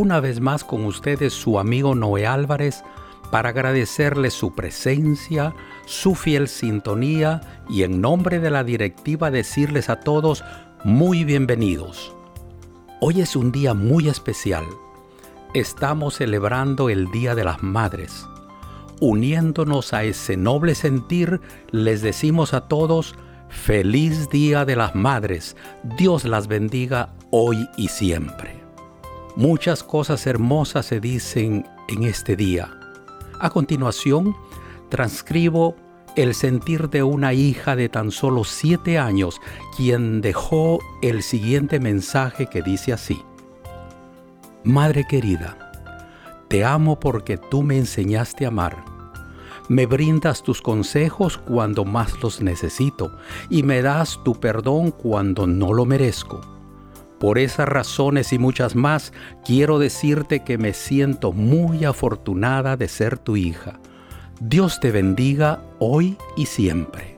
Una vez más con ustedes su amigo Noé Álvarez para agradecerles su presencia, su fiel sintonía y en nombre de la directiva decirles a todos muy bienvenidos. Hoy es un día muy especial. Estamos celebrando el Día de las Madres. Uniéndonos a ese noble sentir, les decimos a todos, feliz Día de las Madres. Dios las bendiga hoy y siempre. Muchas cosas hermosas se dicen en este día. A continuación, transcribo el sentir de una hija de tan solo siete años, quien dejó el siguiente mensaje que dice así. Madre querida, te amo porque tú me enseñaste a amar. Me brindas tus consejos cuando más los necesito y me das tu perdón cuando no lo merezco. Por esas razones y muchas más, quiero decirte que me siento muy afortunada de ser tu hija. Dios te bendiga hoy y siempre.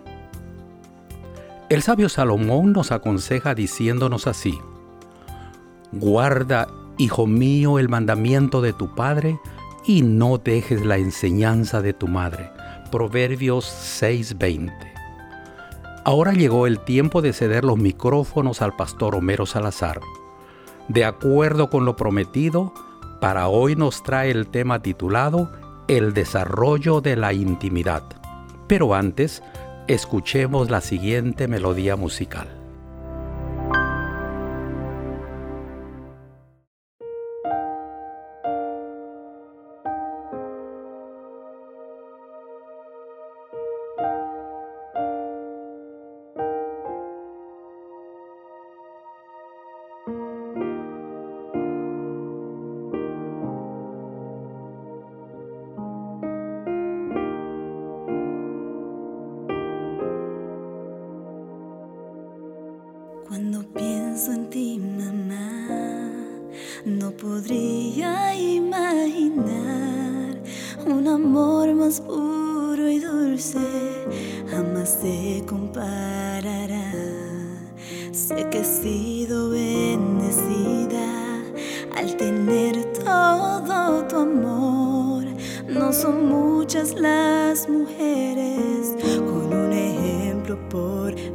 El sabio Salomón nos aconseja diciéndonos así, Guarda, hijo mío, el mandamiento de tu Padre y no dejes la enseñanza de tu madre. Proverbios 6:20. Ahora llegó el tiempo de ceder los micrófonos al pastor Homero Salazar. De acuerdo con lo prometido, para hoy nos trae el tema titulado El desarrollo de la intimidad. Pero antes, escuchemos la siguiente melodía musical.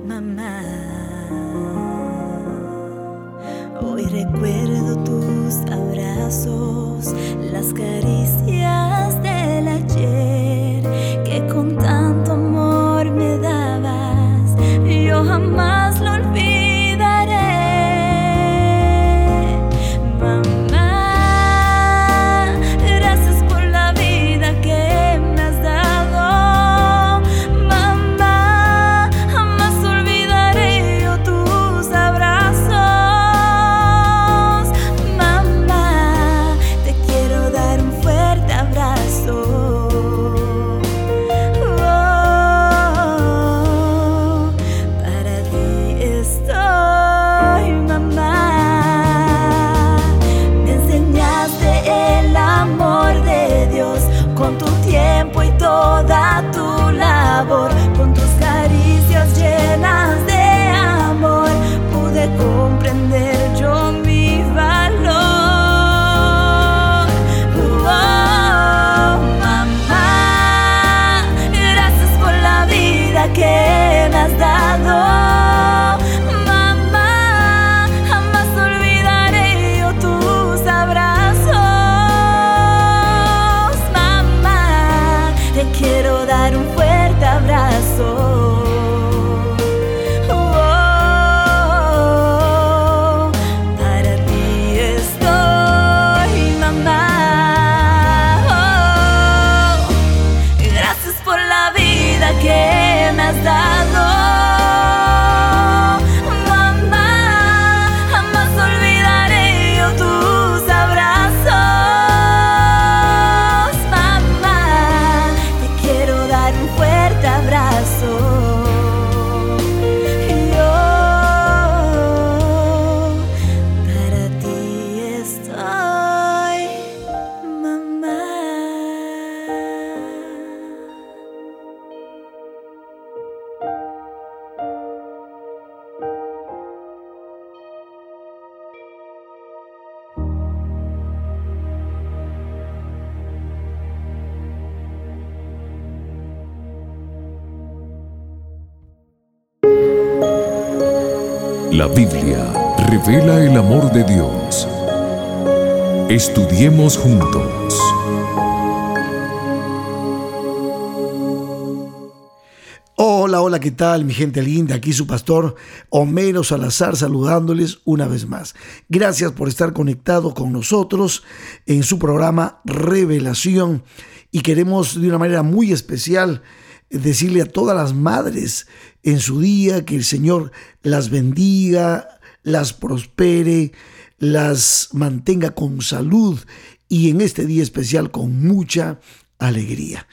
Mamá. Hoy recuerdo tus abrazos, las caricias del ayer La Biblia revela el amor de Dios. Estudiemos juntos. Hola, hola, ¿qué tal mi gente linda? Aquí su pastor Homero Salazar saludándoles una vez más. Gracias por estar conectado con nosotros en su programa Revelación y queremos de una manera muy especial decirle a todas las madres en su día que el Señor las bendiga, las prospere, las mantenga con salud y en este día especial con mucha alegría.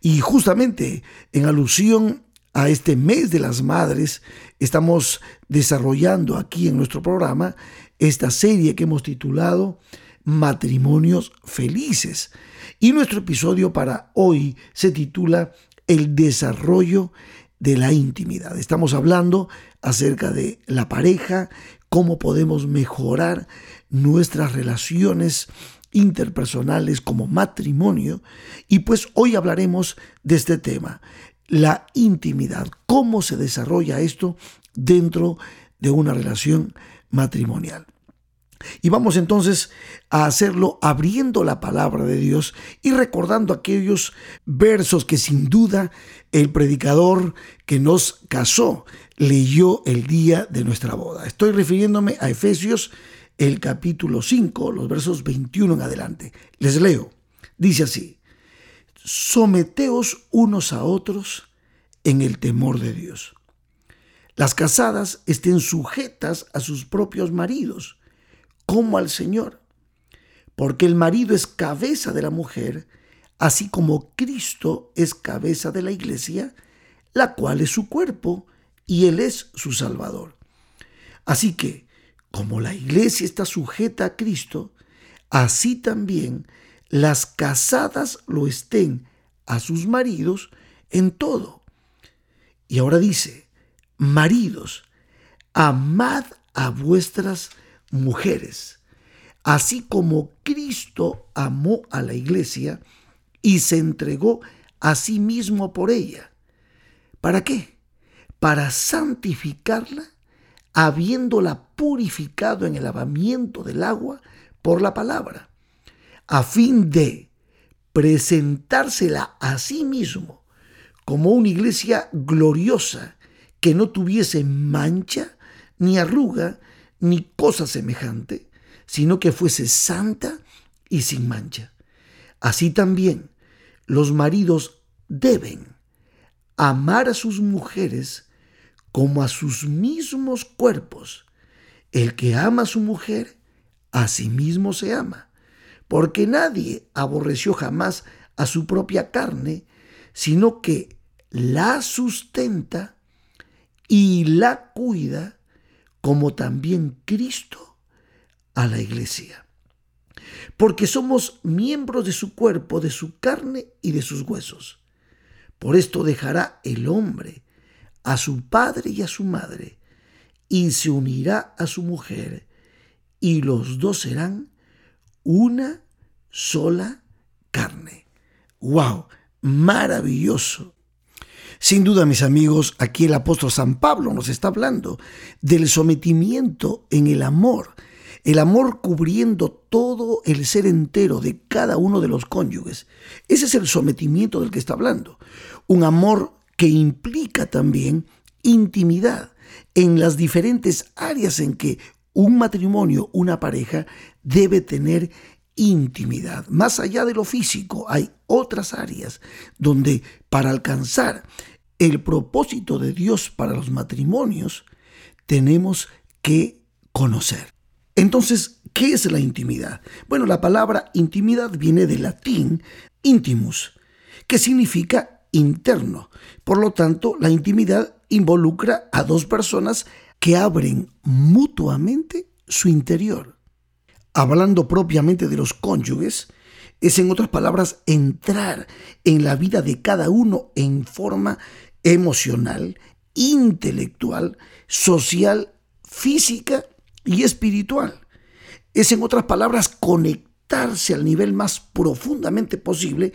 Y justamente en alusión a este mes de las madres, estamos desarrollando aquí en nuestro programa esta serie que hemos titulado Matrimonios Felices. Y nuestro episodio para hoy se titula El desarrollo de la intimidad. Estamos hablando acerca de la pareja, cómo podemos mejorar nuestras relaciones interpersonales como matrimonio. Y pues hoy hablaremos de este tema, la intimidad, cómo se desarrolla esto dentro de una relación matrimonial. Y vamos entonces a hacerlo abriendo la palabra de Dios y recordando aquellos versos que sin duda el predicador que nos casó leyó el día de nuestra boda. Estoy refiriéndome a Efesios el capítulo 5, los versos 21 en adelante. Les leo. Dice así, someteos unos a otros en el temor de Dios. Las casadas estén sujetas a sus propios maridos, como al Señor, porque el marido es cabeza de la mujer, así como Cristo es cabeza de la iglesia, la cual es su cuerpo, y Él es su Salvador. Así que, como la iglesia está sujeta a Cristo, así también las casadas lo estén a sus maridos en todo. Y ahora dice, maridos, amad a vuestras mujeres, así como Cristo amó a la iglesia y se entregó a sí mismo por ella. ¿Para qué? Para santificarla habiéndola purificado en el lavamiento del agua por la palabra, a fin de presentársela a sí mismo como una iglesia gloriosa que no tuviese mancha, ni arruga, ni cosa semejante, sino que fuese santa y sin mancha. Así también los maridos deben amar a sus mujeres como a sus mismos cuerpos. El que ama a su mujer, a sí mismo se ama, porque nadie aborreció jamás a su propia carne, sino que la sustenta y la cuida, como también Cristo a la iglesia. Porque somos miembros de su cuerpo, de su carne y de sus huesos. Por esto dejará el hombre a su padre y a su madre, y se unirá a su mujer, y los dos serán una sola carne. ¡Wow! Maravilloso. Sin duda, mis amigos, aquí el apóstol San Pablo nos está hablando del sometimiento en el amor, el amor cubriendo todo el ser entero de cada uno de los cónyuges. Ese es el sometimiento del que está hablando. Un amor que implica también intimidad en las diferentes áreas en que un matrimonio, una pareja, debe tener intimidad. Más allá de lo físico, hay otras áreas donde para alcanzar el propósito de Dios para los matrimonios, tenemos que conocer. Entonces, ¿qué es la intimidad? Bueno, la palabra intimidad viene del latín intimus, que significa interno. Por lo tanto, la intimidad involucra a dos personas que abren mutuamente su interior. Hablando propiamente de los cónyuges, es en otras palabras entrar en la vida de cada uno en forma emocional, intelectual, social, física y espiritual. Es en otras palabras conectarse al nivel más profundamente posible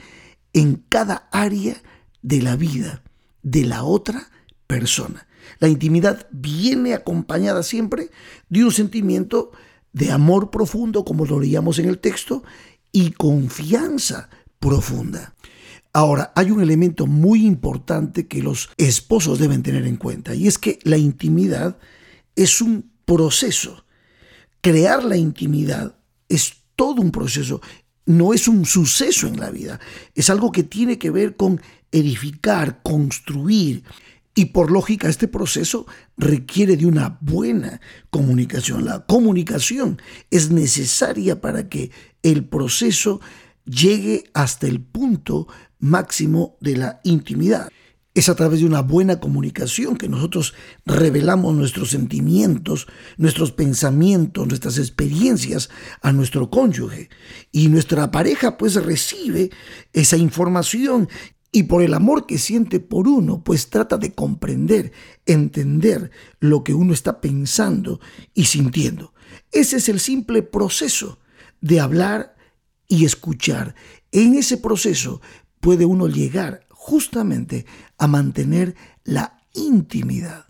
en cada área de la vida de la otra persona. La intimidad viene acompañada siempre de un sentimiento de amor profundo, como lo leíamos en el texto, y confianza profunda. Ahora, hay un elemento muy importante que los esposos deben tener en cuenta, y es que la intimidad es un proceso. Crear la intimidad es todo un proceso, no es un suceso en la vida, es algo que tiene que ver con edificar, construir. Y por lógica, este proceso requiere de una buena comunicación. La comunicación es necesaria para que el proceso llegue hasta el punto máximo de la intimidad. Es a través de una buena comunicación que nosotros revelamos nuestros sentimientos, nuestros pensamientos, nuestras experiencias a nuestro cónyuge. Y nuestra pareja pues recibe esa información y por el amor que siente por uno, pues trata de comprender, entender lo que uno está pensando y sintiendo. Ese es el simple proceso de hablar y escuchar. En ese proceso puede uno llegar justamente a mantener la intimidad.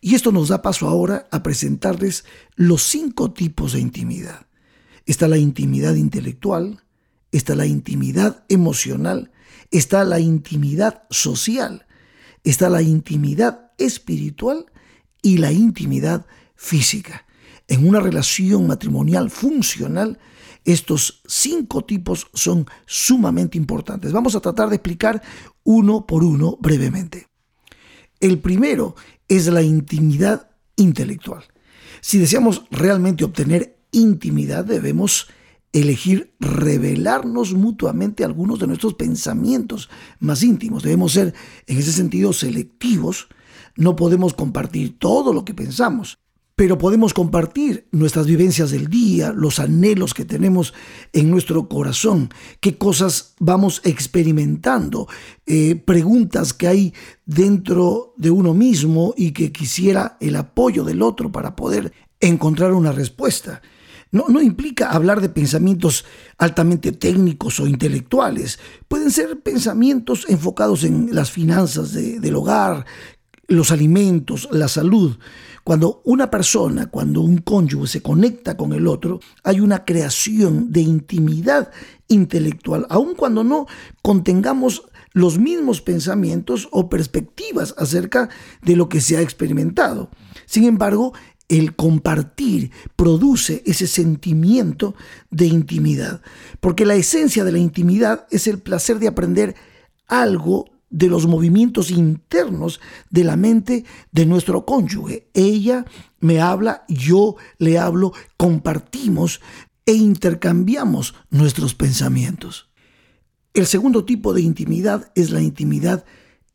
Y esto nos da paso ahora a presentarles los cinco tipos de intimidad. Está la intimidad intelectual, está la intimidad emocional, está la intimidad social, está la intimidad espiritual y la intimidad física. En una relación matrimonial funcional, estos cinco tipos son sumamente importantes. Vamos a tratar de explicar uno por uno brevemente. El primero es la intimidad intelectual. Si deseamos realmente obtener intimidad, debemos elegir revelarnos mutuamente algunos de nuestros pensamientos más íntimos. Debemos ser, en ese sentido, selectivos. No podemos compartir todo lo que pensamos pero podemos compartir nuestras vivencias del día, los anhelos que tenemos en nuestro corazón, qué cosas vamos experimentando, eh, preguntas que hay dentro de uno mismo y que quisiera el apoyo del otro para poder encontrar una respuesta. No, no, implica hablar de pensamientos altamente técnicos o intelectuales. Pueden ser pensamientos enfocados en las finanzas del hogar, los alimentos, la salud. Cuando una persona, cuando un cónyuge se conecta con el otro, hay una creación de intimidad intelectual, aun cuando no contengamos los mismos pensamientos o perspectivas acerca de lo que se ha experimentado. Sin embargo, el compartir produce ese sentimiento de intimidad, porque la esencia de la intimidad es el placer de aprender algo de los movimientos internos de la mente de nuestro cónyuge. Ella me habla, yo le hablo, compartimos e intercambiamos nuestros pensamientos. El segundo tipo de intimidad es la intimidad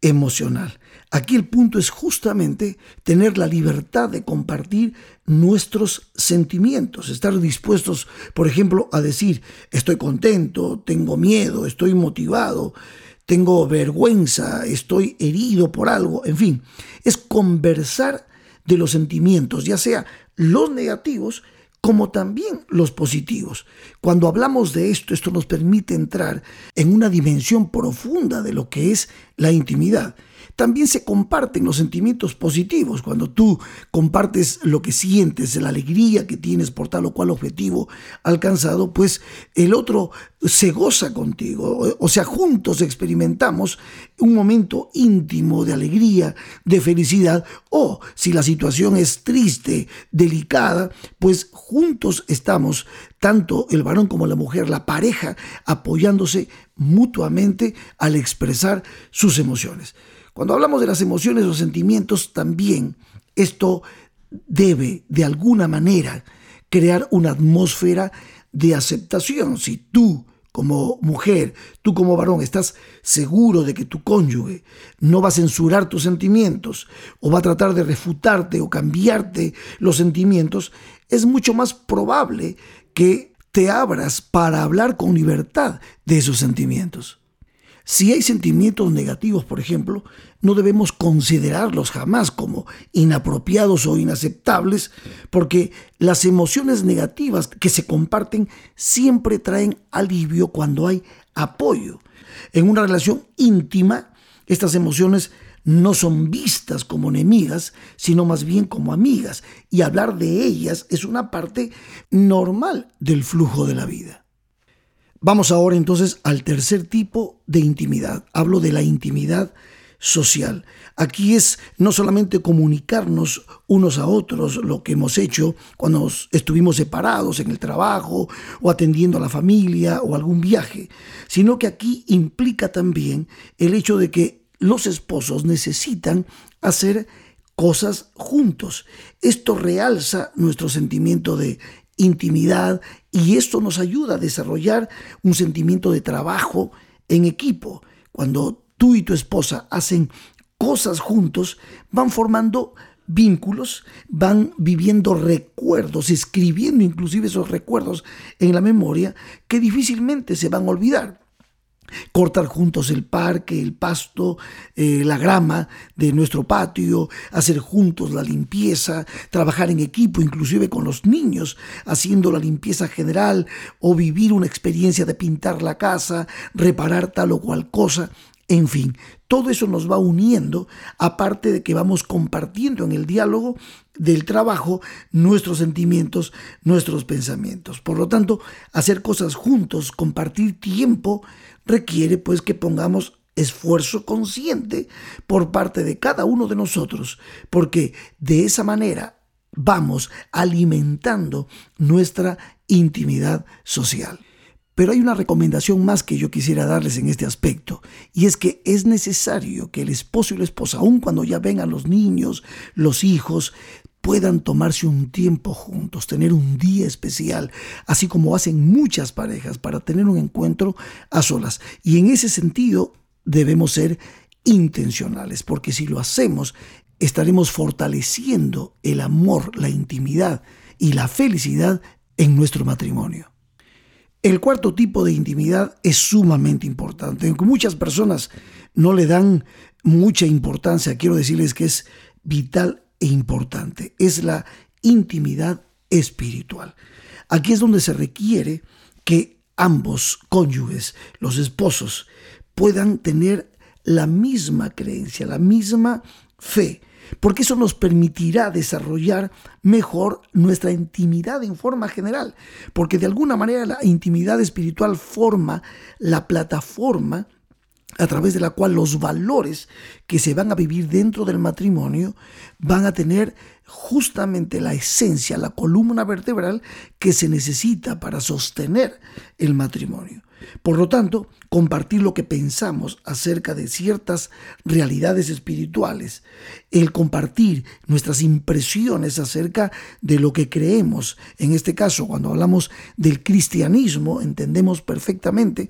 emocional. Aquí el punto es justamente tener la libertad de compartir nuestros sentimientos, estar dispuestos, por ejemplo, a decir, estoy contento, tengo miedo, estoy motivado, tengo vergüenza, estoy herido por algo, en fin, es conversar de los sentimientos, ya sea los negativos como también los positivos. Cuando hablamos de esto, esto nos permite entrar en una dimensión profunda de lo que es la intimidad también se comparten los sentimientos positivos. Cuando tú compartes lo que sientes, la alegría que tienes por tal o cual objetivo alcanzado, pues el otro se goza contigo. O sea, juntos experimentamos un momento íntimo de alegría, de felicidad. O si la situación es triste, delicada, pues juntos estamos, tanto el varón como la mujer, la pareja, apoyándose mutuamente al expresar sus emociones. Cuando hablamos de las emociones o sentimientos, también esto debe de alguna manera crear una atmósfera de aceptación. Si tú como mujer, tú como varón, estás seguro de que tu cónyuge no va a censurar tus sentimientos o va a tratar de refutarte o cambiarte los sentimientos, es mucho más probable que te abras para hablar con libertad de esos sentimientos. Si hay sentimientos negativos, por ejemplo, no debemos considerarlos jamás como inapropiados o inaceptables, porque las emociones negativas que se comparten siempre traen alivio cuando hay apoyo. En una relación íntima, estas emociones no son vistas como enemigas, sino más bien como amigas. Y hablar de ellas es una parte normal del flujo de la vida. Vamos ahora entonces al tercer tipo de intimidad. Hablo de la intimidad social. Aquí es no solamente comunicarnos unos a otros lo que hemos hecho cuando estuvimos separados en el trabajo o atendiendo a la familia o algún viaje, sino que aquí implica también el hecho de que los esposos necesitan hacer cosas juntos. Esto realza nuestro sentimiento de intimidad y esto nos ayuda a desarrollar un sentimiento de trabajo en equipo. Cuando tú y tu esposa hacen cosas juntos, van formando vínculos, van viviendo recuerdos, escribiendo inclusive esos recuerdos en la memoria que difícilmente se van a olvidar cortar juntos el parque, el pasto, eh, la grama de nuestro patio, hacer juntos la limpieza, trabajar en equipo, inclusive con los niños, haciendo la limpieza general o vivir una experiencia de pintar la casa, reparar tal o cual cosa. En fin, todo eso nos va uniendo, aparte de que vamos compartiendo en el diálogo del trabajo nuestros sentimientos, nuestros pensamientos. Por lo tanto, hacer cosas juntos, compartir tiempo, requiere pues que pongamos esfuerzo consciente por parte de cada uno de nosotros, porque de esa manera vamos alimentando nuestra intimidad social. Pero hay una recomendación más que yo quisiera darles en este aspecto, y es que es necesario que el esposo y la esposa, aun cuando ya vengan los niños, los hijos, puedan tomarse un tiempo juntos, tener un día especial, así como hacen muchas parejas para tener un encuentro a solas. Y en ese sentido debemos ser intencionales, porque si lo hacemos, estaremos fortaleciendo el amor, la intimidad y la felicidad en nuestro matrimonio. El cuarto tipo de intimidad es sumamente importante, aunque muchas personas no le dan mucha importancia, quiero decirles que es vital e importante, es la intimidad espiritual. Aquí es donde se requiere que ambos cónyuges, los esposos, puedan tener la misma creencia, la misma fe, porque eso nos permitirá desarrollar mejor nuestra intimidad en forma general, porque de alguna manera la intimidad espiritual forma la plataforma a través de la cual los valores que se van a vivir dentro del matrimonio van a tener justamente la esencia, la columna vertebral que se necesita para sostener el matrimonio. Por lo tanto, compartir lo que pensamos acerca de ciertas realidades espirituales, el compartir nuestras impresiones acerca de lo que creemos, en este caso cuando hablamos del cristianismo, entendemos perfectamente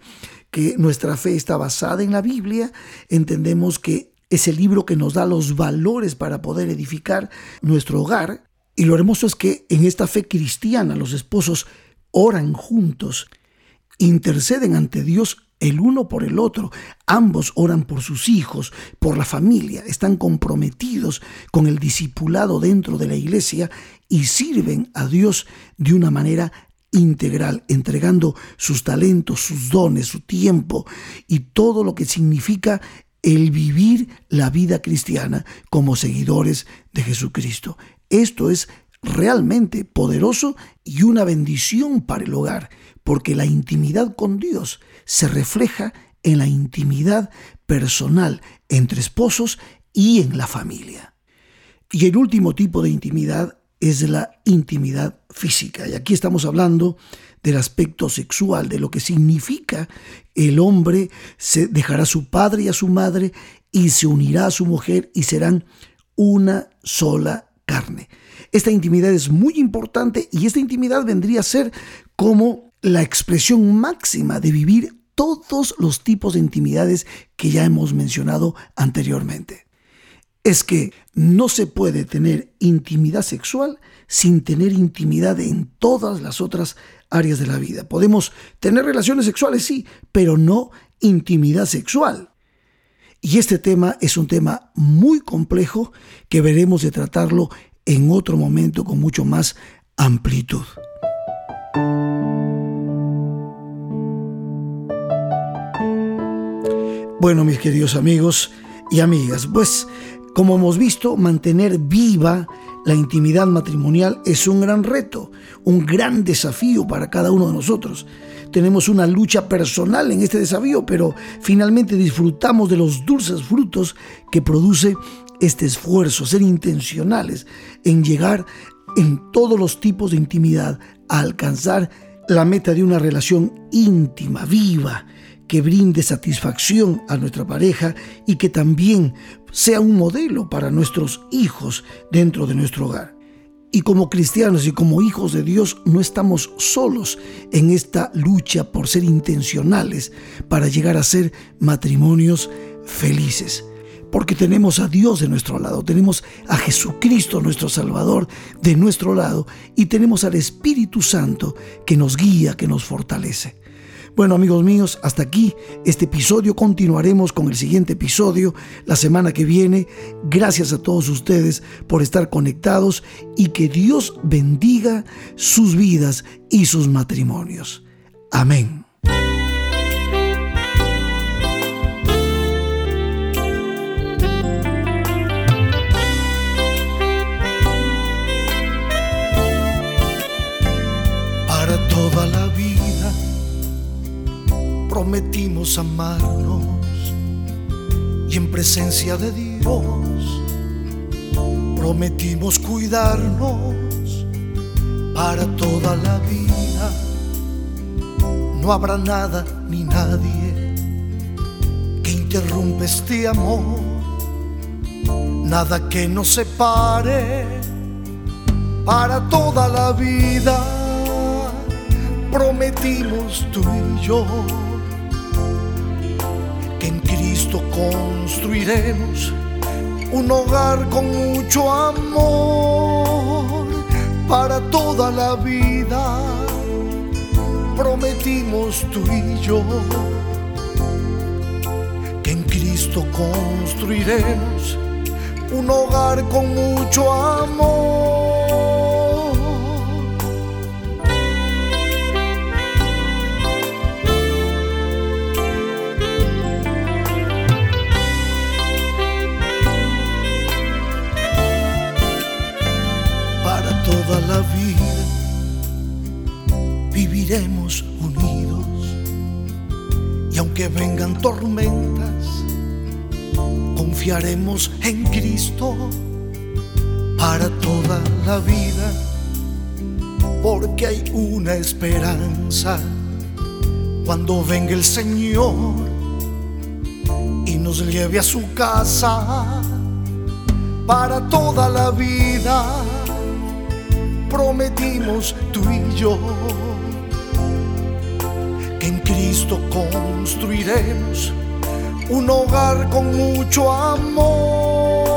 que nuestra fe está basada en la Biblia, entendemos que es el libro que nos da los valores para poder edificar nuestro hogar. Y lo hermoso es que en esta fe cristiana los esposos oran juntos, interceden ante Dios el uno por el otro. Ambos oran por sus hijos, por la familia, están comprometidos con el discipulado dentro de la iglesia y sirven a Dios de una manera integral, entregando sus talentos, sus dones, su tiempo y todo lo que significa el vivir la vida cristiana como seguidores de Jesucristo. Esto es realmente poderoso y una bendición para el hogar, porque la intimidad con Dios se refleja en la intimidad personal entre esposos y en la familia. Y el último tipo de intimidad es la intimidad física. Y aquí estamos hablando del aspecto sexual, de lo que significa el hombre se dejará a su padre y a su madre y se unirá a su mujer y serán una sola carne. Esta intimidad es muy importante y esta intimidad vendría a ser como la expresión máxima de vivir todos los tipos de intimidades que ya hemos mencionado anteriormente es que no se puede tener intimidad sexual sin tener intimidad en todas las otras áreas de la vida. Podemos tener relaciones sexuales, sí, pero no intimidad sexual. Y este tema es un tema muy complejo que veremos de tratarlo en otro momento con mucho más amplitud. Bueno, mis queridos amigos, y amigas. Pues, como hemos visto, mantener viva la intimidad matrimonial es un gran reto, un gran desafío para cada uno de nosotros. Tenemos una lucha personal en este desafío, pero finalmente disfrutamos de los dulces frutos que produce este esfuerzo, ser intencionales en llegar en todos los tipos de intimidad a alcanzar la meta de una relación íntima, viva, que brinde satisfacción a nuestra pareja y que también sea un modelo para nuestros hijos dentro de nuestro hogar. Y como cristianos y como hijos de Dios no estamos solos en esta lucha por ser intencionales para llegar a ser matrimonios felices. Porque tenemos a Dios de nuestro lado, tenemos a Jesucristo nuestro Salvador de nuestro lado y tenemos al Espíritu Santo que nos guía, que nos fortalece. Bueno amigos míos, hasta aquí este episodio. Continuaremos con el siguiente episodio la semana que viene. Gracias a todos ustedes por estar conectados y que Dios bendiga sus vidas y sus matrimonios. Amén. Prometimos amarnos y en presencia de Dios prometimos cuidarnos para toda la vida. No habrá nada ni nadie que interrumpa este amor, nada que nos separe para toda la vida. Prometimos tú y yo que en Cristo construiremos un hogar con mucho amor para toda la vida. Prometimos tú y yo que en Cristo construiremos un hogar con mucho amor. Viviremos unidos. Y aunque vengan tormentas confiaremos en Cristo para toda la vida porque hay una esperanza. Cuando venga el Señor y nos lleve a su casa para toda la vida prometimos tú y yo Cristo construiremos. Un hogar con mucho amor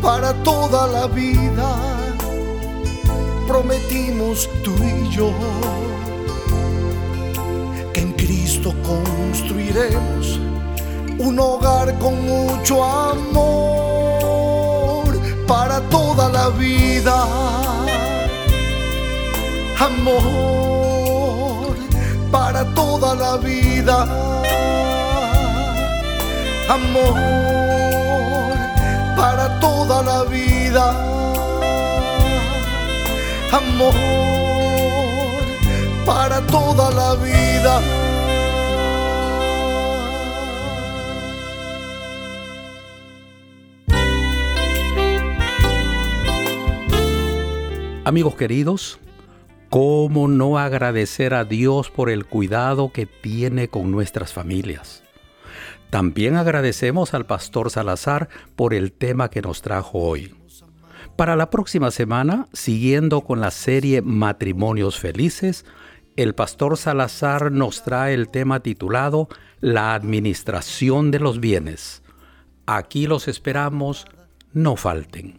para toda la vida. Prometimos tú y yo que en Cristo construiremos un hogar con mucho amor para toda la vida. Amor toda la vida. Amor para toda la vida. Amor para toda la vida. Amigos queridos, ¿cómo no agradecer a Dios por el cuidado que tiene con nuestras familias? También agradecemos al pastor Salazar por el tema que nos trajo hoy. Para la próxima semana, siguiendo con la serie Matrimonios Felices, el pastor Salazar nos trae el tema titulado La administración de los bienes. Aquí los esperamos, no falten.